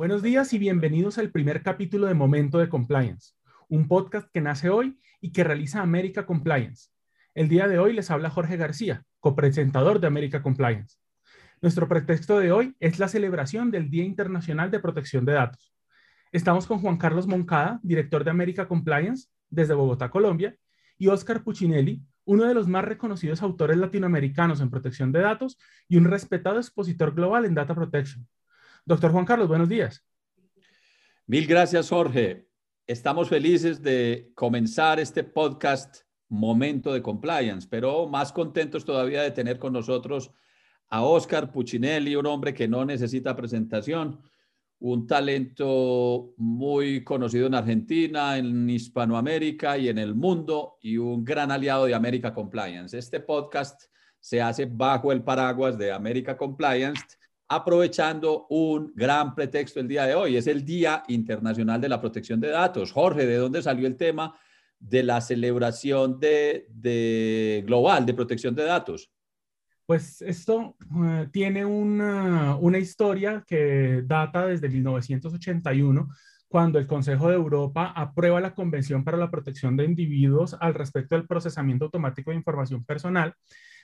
Buenos días y bienvenidos al primer capítulo de Momento de Compliance, un podcast que nace hoy y que realiza América Compliance. El día de hoy les habla Jorge García, copresentador de América Compliance. Nuestro pretexto de hoy es la celebración del Día Internacional de Protección de Datos. Estamos con Juan Carlos Moncada, director de América Compliance desde Bogotá, Colombia, y Oscar Puccinelli, uno de los más reconocidos autores latinoamericanos en protección de datos y un respetado expositor global en data protection. Doctor Juan Carlos, buenos días. Mil gracias, Jorge. Estamos felices de comenzar este podcast Momento de Compliance, pero más contentos todavía de tener con nosotros a Oscar Puccinelli, un hombre que no necesita presentación, un talento muy conocido en Argentina, en Hispanoamérica y en el mundo y un gran aliado de América Compliance. Este podcast se hace bajo el paraguas de América Compliance, aprovechando un gran pretexto el día de hoy. Es el Día Internacional de la Protección de Datos. Jorge, ¿de dónde salió el tema de la celebración de, global de protección de datos? Pues esto eh, tiene una, una, historia que data desde 1981, cuando el Consejo de Europa aprueba la Convención para la Protección de Individuos al respecto del procesamiento automático de información personal,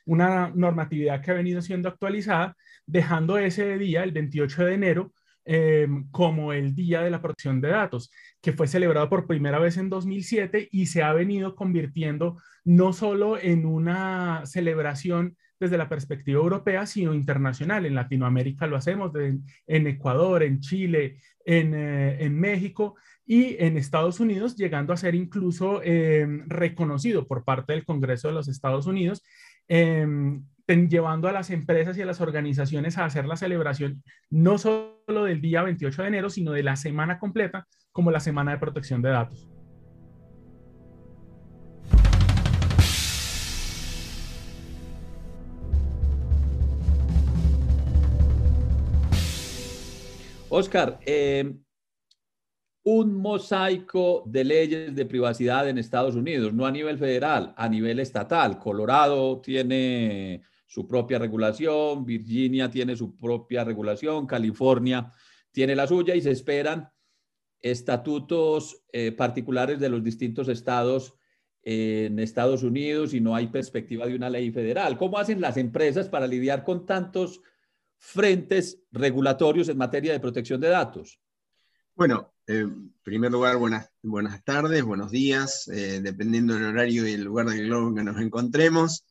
una normatividad que ha venido siendo actualizada, dejando ese día, el 28 de enero, eh, como el Día de la Protección de Datos, que fue celebrado por primera vez en 2007 y se ha venido convirtiendo no solo en una celebración desde la perspectiva europea, sino internacional. En Latinoamérica lo hacemos, en Ecuador, en Chile, eh, en, México y en Estados Unidos, llegando a ser incluso em, reconocido por parte del Congreso de los Estados Unidos, em, llevando a las empresas y a las organizaciones a hacer la celebración no solo del día 28 de enero, sino de la semana completa como la Semana de Protección de Datos. Oscar, eh, un mosaico de leyes de privacidad en Estados Unidos, no a nivel federal, a nivel estatal. Colorado tiene su propia regulación, Virginia tiene su propia regulación, California tiene la suya y se esperan estatutos eh, particulares de los distintos estados en Estados Unidos y no hay perspectiva de una ley federal. ¿Cómo hacen las empresas para lidiar con tantos frentes regulatorios en materia de protección de datos? Bueno, en primer lugar, buenas, buenas tardes, buenos días, eh, dependiendo del horario y el lugar del globo en que nos encontremos.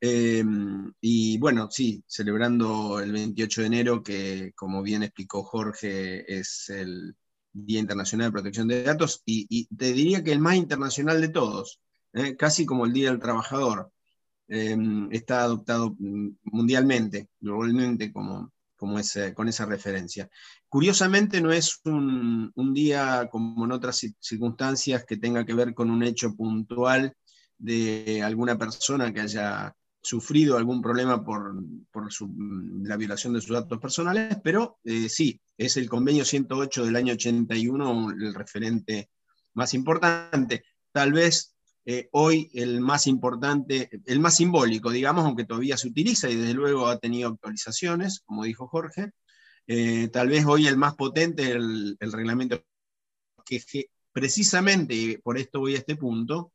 Em, y bueno, sí, celebrando el 28 de enero, que como bien explicó Jorge, es el Día Internacional de Protección de Datos, y, te diría que el más internacional de todos, ¿eh? casi como el Día del Trabajador. Está adoptado mm, mundialmente, globalmente, como, como con esa referencia. Curiosamente, no es un, día como en otras circunstancias que tenga que ver con un hecho puntual de alguna persona que haya sufrido algún problema por, mm, la violación de sus datos personales, pero eh, sí, es el convenio 108 del año 81 el referente más importante. Tal vez eh, hoy el más importante, el más simbólico, digamos, aunque todavía se utiliza y desde luego ha tenido actualizaciones, como dijo Jorge, eh, tal vez hoy el más potente, el, reglamento que, precisamente, por esto voy a este punto,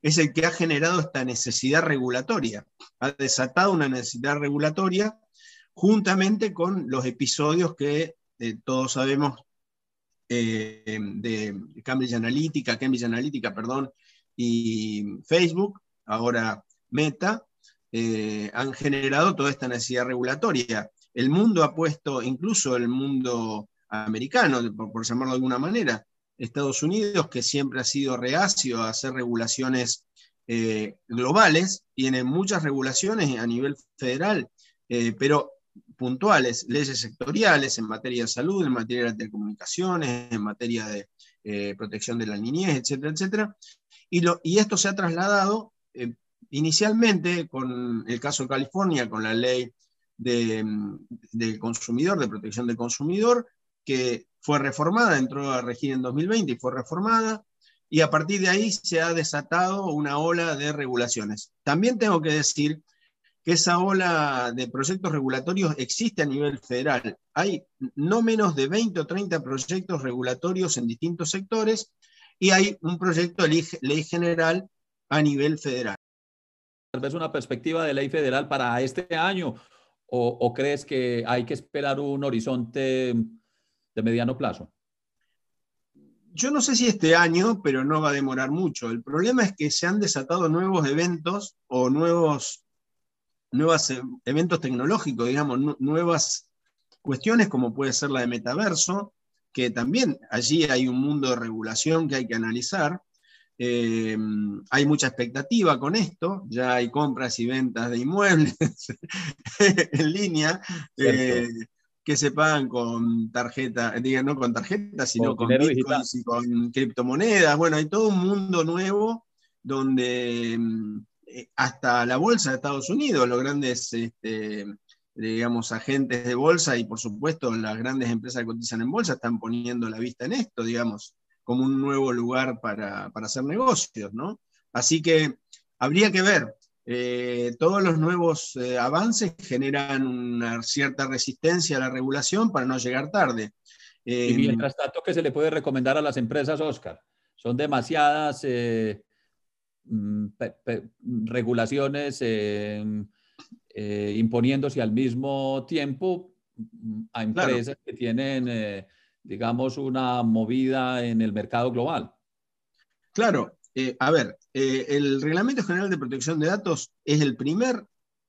es el que ha generado esta necesidad regulatoria, ha desatado una necesidad regulatoria juntamente con los episodios que eh, todos sabemos de Cambridge Analytica, Cambridge Analytica, perdón, y Facebook, ahora Meta, eh, han generado toda esta necesidad regulatoria. El mundo ha puesto, incluso el mundo americano, por, llamarlo de alguna manera, Estados Unidos, que siempre ha sido reacio a hacer regulaciones eh, globales, tiene muchas regulaciones a nivel federal, eh, pero puntuales, leyes sectoriales en materia de salud, en materia de telecomunicaciones, en materia de protección de la niñez, etcétera, etcétera, y, esto se ha trasladado eh, inicialmente con el caso de California, con la ley del consumidor, de protección del consumidor, que fue reformada, entró a regir en 2020 y fue reformada, y a partir de ahí se ha desatado una ola de regulaciones. También tengo que decir que esa ola de proyectos regulatorios existe a nivel federal. Hay no menos de 20 o 30 proyectos regulatorios en distintos sectores y hay un proyecto de ley, general a nivel federal. ¿Tal vez una perspectiva de ley federal para este año o, crees que hay que esperar un horizonte de mediano plazo? Yo no sé si este año, pero no va a demorar mucho. El problema es que se han desatado nuevos eventos o nuevos nuevos e, eventos tecnológicos, digamos, nuevas cuestiones como puede ser la de metaverso, que también allí hay un mundo de regulación que hay que analizar. Eh, hay mucha expectativa con esto, ya hay compras y ventas de inmuebles en línea eh, que se pagan con tarjeta, digan no con tarjeta, sino con, bitcoins y con criptomonedas. Bueno, hay todo un mundo nuevo donde mm, eh, hasta la bolsa de Estados Unidos, los grandes, este, digamos, agentes de bolsa y por supuesto las grandes empresas que cotizan en bolsa están poniendo la vista en esto, digamos, como un nuevo lugar para, hacer negocios, ¿no? Así que habría que ver. Eh, todos los nuevos eh, avances generan una cierta resistencia a la regulación para no llegar tarde. y mientras tanto, ¿qué se le puede recomendar a las empresas, Oscar? Son demasiadas regulaciones eh, eh, imponiéndose al mismo tiempo mm, a empresas que tienen, eh, digamos, una movida en el mercado global. Claro, a ver, el Reglamento General de Protección de Datos es el primer,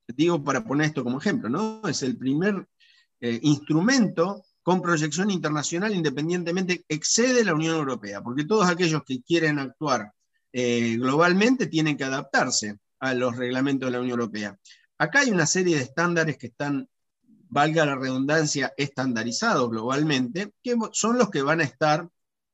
digo para poner esto como ejemplo, ¿no? Es el primer instrumento con proyección internacional independientemente excede la Unión Europea, porque todos aquellos que quieren actuar eh, globalmente tienen que adaptarse a los reglamentos de la Unión Europea. Acá hay una serie de estándares que están, valga la redundancia, estandarizados globalmente, que son los que van a estar,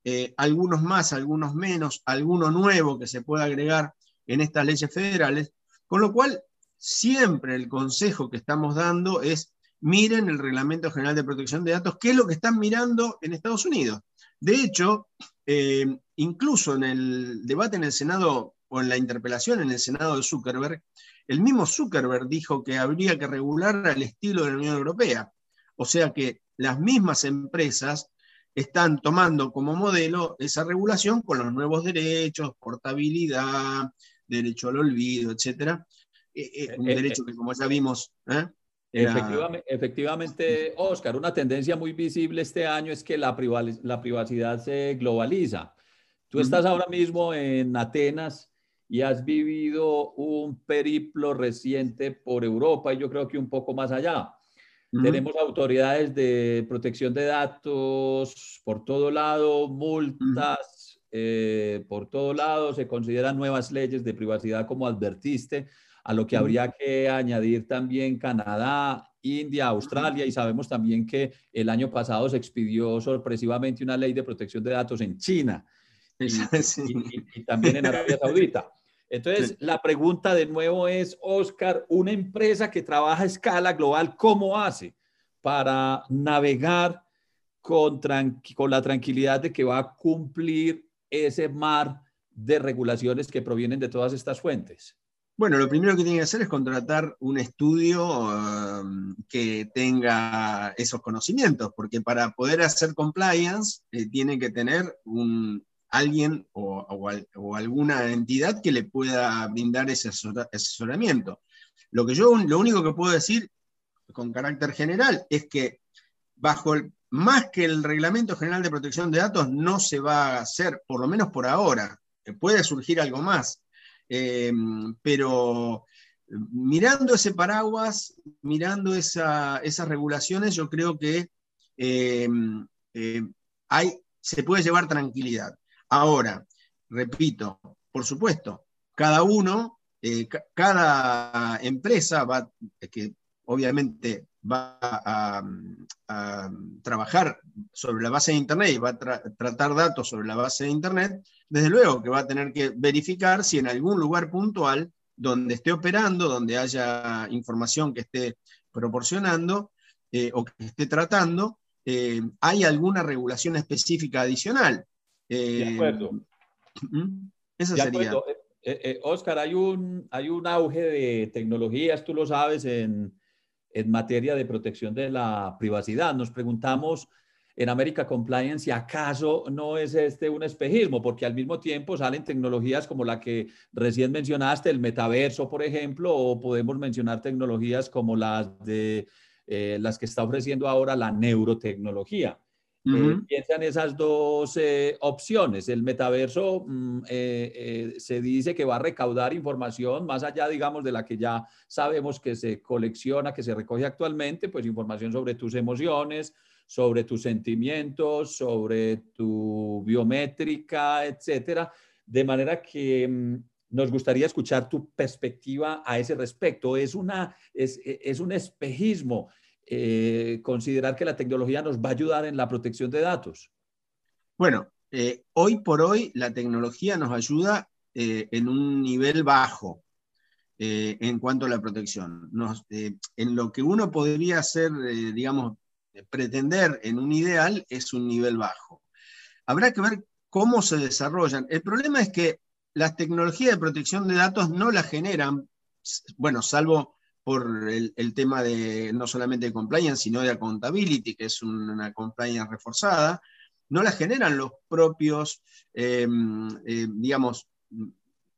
eh, algunos más, algunos menos, alguno nuevo que se pueda agregar en estas leyes federales, con lo cual siempre el consejo que estamos dando es miren el Reglamento General de Protección de Datos, que es lo que están mirando en Estados Unidos. De hecho, eh, incluso en el debate en el Senado o en la interpelación en el Senado de Zuckerberg, el mismo Zuckerberg dijo que habría que regular al estilo de la Unión Europea. O sea que las mismas empresas están tomando como modelo esa regulación con los nuevos derechos, portabilidad, derecho al olvido, etc. Eh, eh, un derecho que, como ya vimos, Efectivamente, Oscar, una tendencia muy visible este año es que la, privacidad se globaliza. Tú estás ahora mismo en Atenas y has vivido un periplo reciente por Europa y yo creo que un poco más allá. Tenemos autoridades de protección de datos por todo lado, multas eh, por todo lado, se consideran nuevas leyes de privacidad como advertiste a lo que habría que añadir también Canadá, India, Australia, y sabemos también que el año pasado se expidió sorpresivamente una ley de protección de datos en China y, también en Arabia Saudita. Entonces, la pregunta de nuevo es, Oscar, una empresa que trabaja a escala global, ¿cómo hace para navegar con, con la tranquilidad de que va a cumplir ese mar de regulaciones que provienen de todas estas fuentes? Bueno, lo primero que tiene que hacer es contratar un estudio um, que tenga esos conocimientos, porque para poder hacer compliance eh, tiene que tener un, alguien o, alguna entidad que le pueda brindar ese asesoramiento. Lo que yo, lo único que puedo decir con carácter general es que bajo el, más que el Reglamento General de Protección de Datos no se va a hacer, por lo menos por ahora. Puede surgir algo más, eh, pero mirando ese paraguas, mirando esas regulaciones, yo creo que eh, eh, hay, se puede llevar tranquilidad. Ahora, repito, por supuesto, cada uno, cada empresa va, que obviamente va a, trabajar sobre la base de Internet y va a tratar datos sobre la base de Internet, desde luego que va a tener que verificar si en algún lugar puntual donde esté operando, donde haya información que esté proporcionando eh, o que esté tratando, eh, hay alguna regulación específica adicional. De acuerdo. ¿Mm? Eso sería. Oscar, hay un, hay un auge de tecnologías, tú lo sabes, en, en materia de protección de la privacidad. Nos preguntamos en América Compliance si acaso no es este un espejismo, porque al mismo tiempo salen tecnologías como la que recién mencionaste, el metaverso, por ejemplo, o podemos mencionar tecnologías como las de eh, las que está ofreciendo ahora la neurotecnología. Uh piensan esas dos eh, opciones. El metaverso mm, se dice que va a recaudar información más allá, digamos, de la que ya sabemos que se colecciona, que se recoge actualmente, pues información sobre tus emociones, sobre tus sentimientos, sobre tu biométrica, etcétera. De manera que mm, nos gustaría escuchar tu perspectiva a ese respecto. Es, una, es, es un espejismo eh, considerar que la tecnología nos va a ayudar en la protección de datos. Bueno, eh, hoy por hoy la tecnología nos ayuda eh, en un nivel bajo en cuanto a la protección. en lo que uno podría hacer, digamos, pretender en un ideal es un nivel bajo. Habrá que ver cómo se desarrollan. El problema es que las tecnologías de protección de datos no las generan, bueno, salvo por el, tema de no solamente de compliance, sino de accountability, que es una compliance reforzada, no las generan los propios, em, eh, digamos,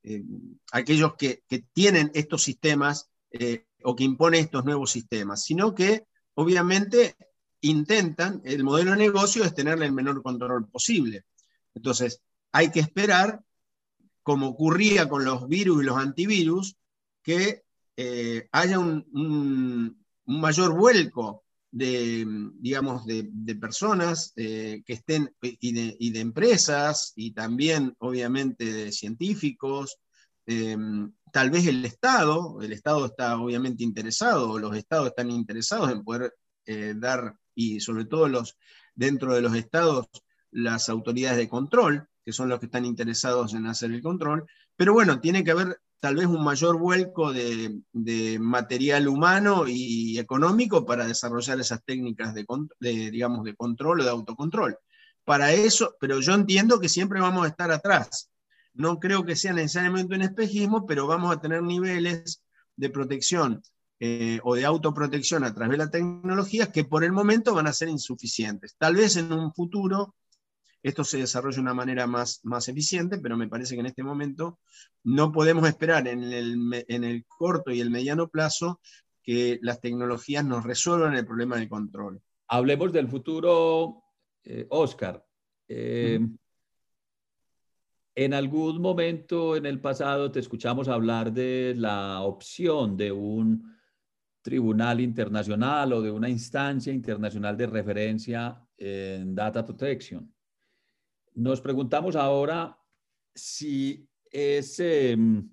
em, aquellos que, tienen estos sistemas eh, o que imponen estos nuevos sistemas, sino que obviamente intentan, el modelo de negocio es tenerle el menor control posible. Entonces, hay que esperar, como ocurría con los virus y los antivirus, que eh, haya un, mayor vuelco de, digamos, de, personas eh, que estén, y de, empresas, y también, obviamente, de científicos, em, tal vez el Estado, el Estado está obviamente interesado, los Estados están interesados en poder eh, dar y sobre todo los, dentro de los estados las autoridades de control, que son los que están interesados en hacer el control, pero bueno, tiene que haber tal vez un mayor vuelco de, material humano y económico para desarrollar esas técnicas de, digamos, de control o de autocontrol. Para eso, pero yo entiendo que siempre vamos a estar atrás. No creo que sea necesariamente un espejismo, pero vamos a tener niveles de protección eh, o de autoprotección a través de la tecnología que por el momento van a ser insuficientes. Tal vez en un futuro esto se desarrolle de una manera más, más eficiente, pero me parece que en este momento no podemos esperar en el, en el corto y el mediano plazo que las tecnologías nos resuelvan el problema del control. Hablemos del futuro, eh, Oscar. Eh, en algún momento en el pasado te escuchamos hablar de la opción de un tribunal internacional o de una instancia internacional de referencia en data protection. Nos preguntamos ahora si es em,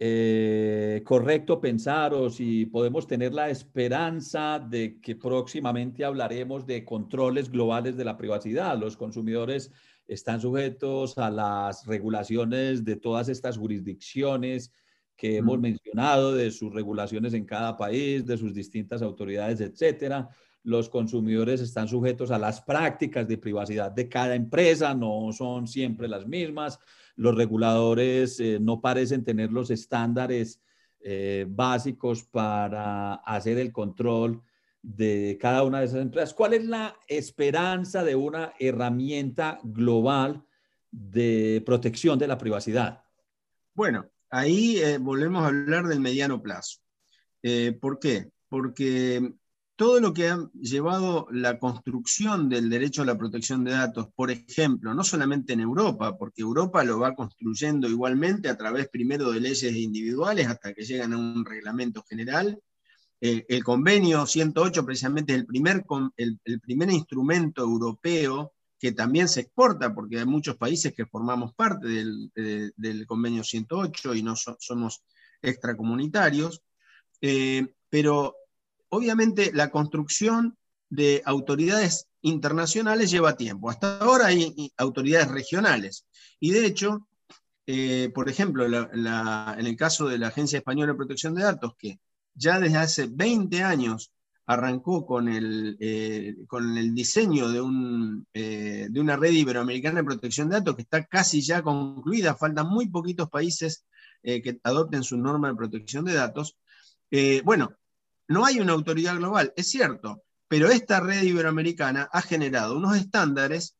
eh, correcto pensar o si podemos tener la esperanza de que próximamente hablaremos de controles globales de la privacidad. Los consumidores están sujetos a las regulaciones de todas estas jurisdicciones que hemos mencionado, de sus regulaciones en cada país, de sus distintas autoridades, etcétera. Los consumidores están sujetos a las prácticas de privacidad de cada empresa, no son siempre las mismas. Los reguladores eh, no parecen tener los estándares eh, básicos para hacer el control de cada una de esas empresas. ¿Cuál es la esperanza de una herramienta global de protección de la privacidad? Bueno, ahí eh, volvemos a hablar del mediano plazo. Eh, ¿Por qué? Porque todo lo que ha llevado la construcción del derecho a la protección de datos, por ejemplo, no solamente en Europa, porque Europa lo va construyendo igualmente a través primero de leyes individuales hasta que llegan a un reglamento general. Eh, el convenio 108 precisamente es el primer, el primer instrumento europeo que también se exporta, porque hay muchos países que formamos parte del, convenio 108 y no somos extracomunitarios, eh, pero obviamente la construcción de autoridades internacionales lleva tiempo. Hasta ahora hay autoridades regionales. Y de hecho, eh, por ejemplo, en el caso de la Agencia Española de Protección de Datos, que ya desde hace 20 años arrancó con el, eh, con el diseño de, un, de una red iberoamericana de protección de datos que está casi ya concluida, faltan muy poquitos países que adopten su norma de protección de datos. bueno, no hay una autoridad global, es cierto, pero esta red iberoamericana ha generado unos estándares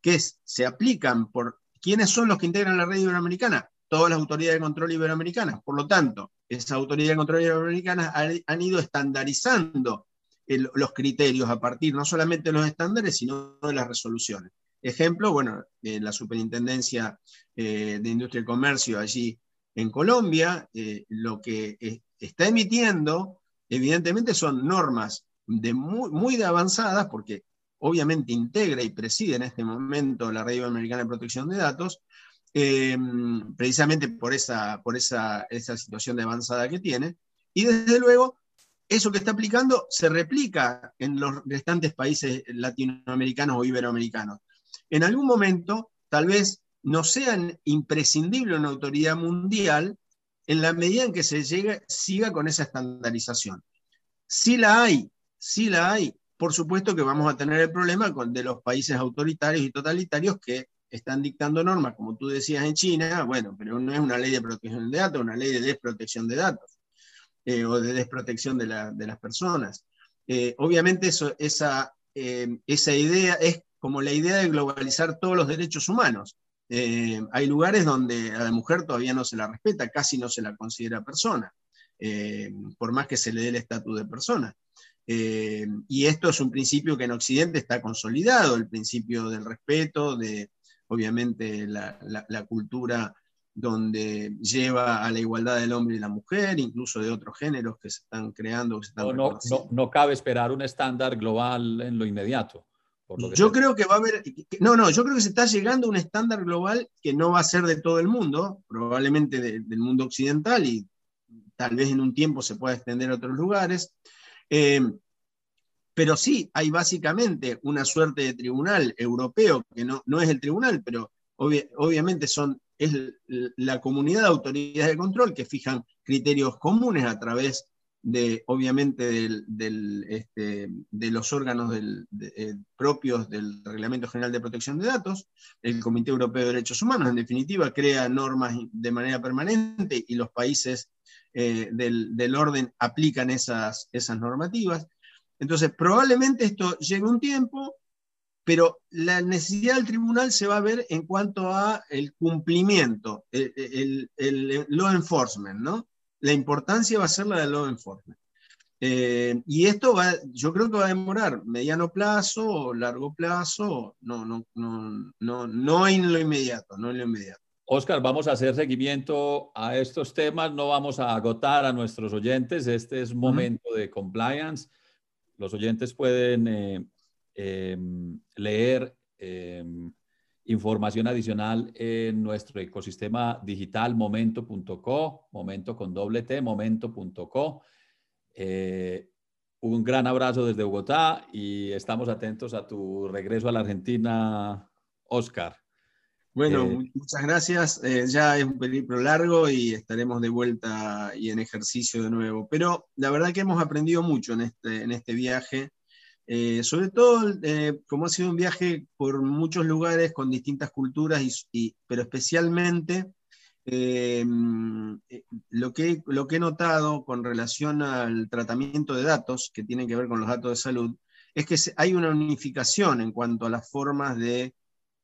que se aplican por quiénes son los que integran la red iberoamericana, todas las autoridades de control iberoamericanas. Por lo tanto, esas autoridades de control iberoamericanas han, ido estandarizando los criterios a partir no solamente de los estándares, sino de las resoluciones. Ejemplo, bueno, la Superintendencia eh, de Industria y Comercio allí en Colombia, eh, lo que está emitiendo, evidentemente, son normas de muy, muy avanzadas, porque obviamente integra y preside en este momento la Red Iberoamericana de Protección de Datos, eh, precisamente por, esa, por situación de avanzada que tiene. Y desde luego, eso que está aplicando se replica en los restantes países latinoamericanos o iberoamericanos. En algún momento, tal vez no sean imprescindible una autoridad mundial en la medida en que se llegue, siga con esa estandarización. Si la hay, si la hay, por supuesto que vamos a tener el problema con, de los países autoritarios y totalitarios que están dictando normas, como tú decías en China, bueno, pero no es una ley de protección de datos, una ley de desprotección de datos eh, o de desprotección de, las personas. Eh, obviamente eh, esa idea es como la idea de globalizar todos los derechos humanos. Hay lugares donde a la mujer todavía no se la respeta, casi no se la considera persona, por más que se le dé el estatus de persona. y esto es un principio que en Occidente está consolidado, el principio del respeto, de, obviamente la, cultura donde lleva a la igualdad del hombre y la mujer, incluso de otros géneros que se están creando. no, no, cabe esperar un estándar global en lo inmediato. Yo creo que va a haber, no, no, yo creo que se está llegando a un estándar global que no va a ser de todo el mundo, probablemente del mundo occidental y tal vez en un tiempo se pueda extender a otros lugares. Eh, pero sí hay básicamente una suerte de tribunal europeo, que no, no es el tribunal, pero obviamente son, es la comunidad de autoridades de control que fijan criterios comunes a través obviamente, este, de los órganos eh, propios del Reglamento General de Protección de Datos. El Comité Europeo de Derechos Humanos, en definitiva, crea normas de manera permanente y los países eh, del, orden aplican esas, normativas. Entonces, probablemente esto llegue un tiempo, pero la necesidad del tribunal se va a ver en cuanto a el cumplimiento, el, law enforcement, ¿no? La importancia va a ser la del law enforcement. Eh, y esto va, yo creo que va a demorar mediano plazo o largo plazo, no, no, no, no, no en lo inmediato, no en lo inmediato. Oscar, vamos a hacer seguimiento a estos temas, no vamos a agotar a nuestros oyentes, este es momento de compliance los oyentes pueden eh, em, leer em, información adicional en nuestro ecosistema digital momento.co, momento con doble T, momento.co. Eh, un gran abrazo desde Bogotá y estamos atentos a tu regreso a la Argentina, Oscar. Bueno, eh, muchas gracias. ya es un periplo largo y estaremos de vuelta y en ejercicio de nuevo. Pero la verdad que hemos aprendido mucho en este, en este viaje. Eh, sobre todo, eh, como ha sido un viaje por muchos lugares con distintas culturas, y, pero especialmente lo, que, lo que he notado con relación al tratamiento de datos, que tienen que ver con los datos de salud, es que hay una unificación en cuanto a las formas de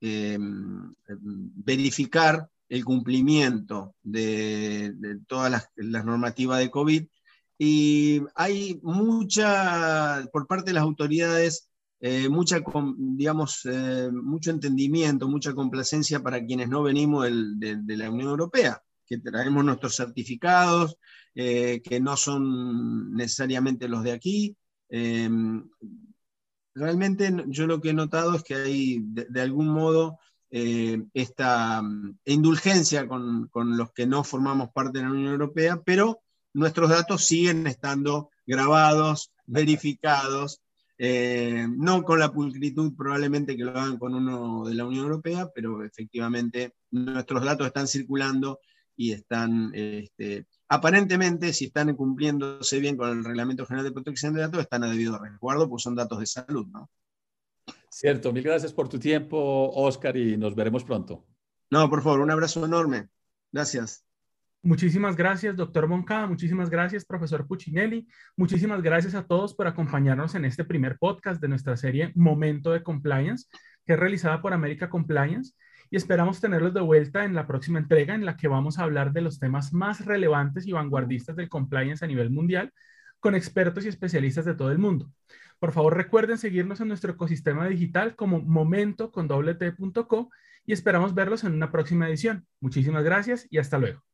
Em, verificar el cumplimiento de, todas las, normativas de COVID. Y hay mucha, por parte de las autoridades, eh, mucha, digamos, eh, mucho entendimiento, mucha complacencia para quienes no venimos de, la Unión Europea, que traemos nuestros certificados, eh, que no son necesariamente los de aquí. Em, realmente yo lo que he notado es que hay de, algún modo esta mm, indulgencia con, los que no formamos parte de la Unión Europea, pero nuestros datos siguen estando grabados, verificados, eh, no con la pulcritud probablemente que lo hagan con uno de la Unión Europea, pero efectivamente nuestros datos están circulando y están este, aparentemente, si están cumpliéndose bien con el Reglamento General de Protección de Datos, están a debido resguardo, pues son datos de salud, ¿no? Cierto, mil gracias por tu tiempo, Oscar, y nos veremos pronto. No, por favor, un abrazo enorme. Gracias. Muchísimas gracias, doctor Moncada. Muchísimas gracias, profesor Puccinelli. Muchísimas gracias a todos por acompañarnos en este primer podcast de nuestra serie Momento de Compliance, que es realizada por América Compliance y esperamos tenerlos de vuelta en la próxima entrega en la que vamos a hablar de los temas más relevantes y vanguardistas del compliance a nivel mundial con expertos y especialistas de todo el mundo. Por favor, recuerden seguirnos en nuestro ecosistema digital como momento con y esperamos verlos en una próxima edición. Muchísimas gracias y hasta luego.